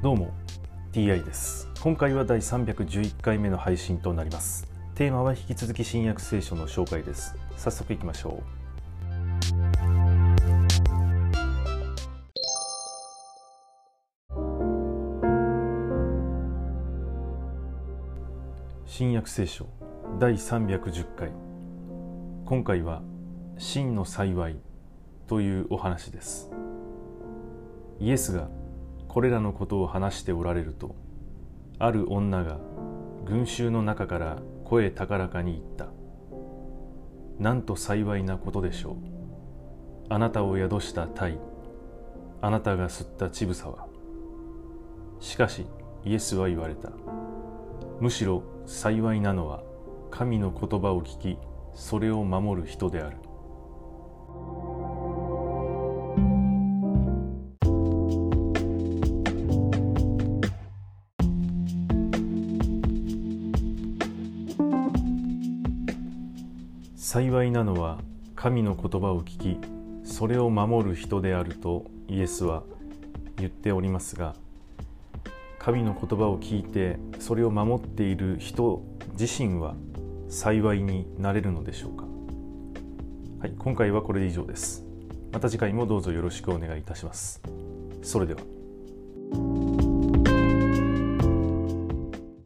どうも TI です。今回は第311回目の配信となります。テーマは引き続き新約聖書の紹介です。早速いきましょう。新約聖書第310回。今回は真の幸いというお話です。イエスがこれらのことを話しておられるとある女が群衆の中から声高らかに言った。なんと幸いなことでしょう。あなたを宿した鯛あなたが吸った乳房は。しかしイエスは言われた。むしろ幸いなのは神の言葉を聞きそれを守る人である。幸いなのは神の言葉を聞きそれを守る人であるとイエスは言っておりますが神の言葉を聞いてそれを守っている人自身は幸いになれるのでしょうか？はい今回はこれで以上です。また次回もどうぞよろしくお願いいたします。それでは。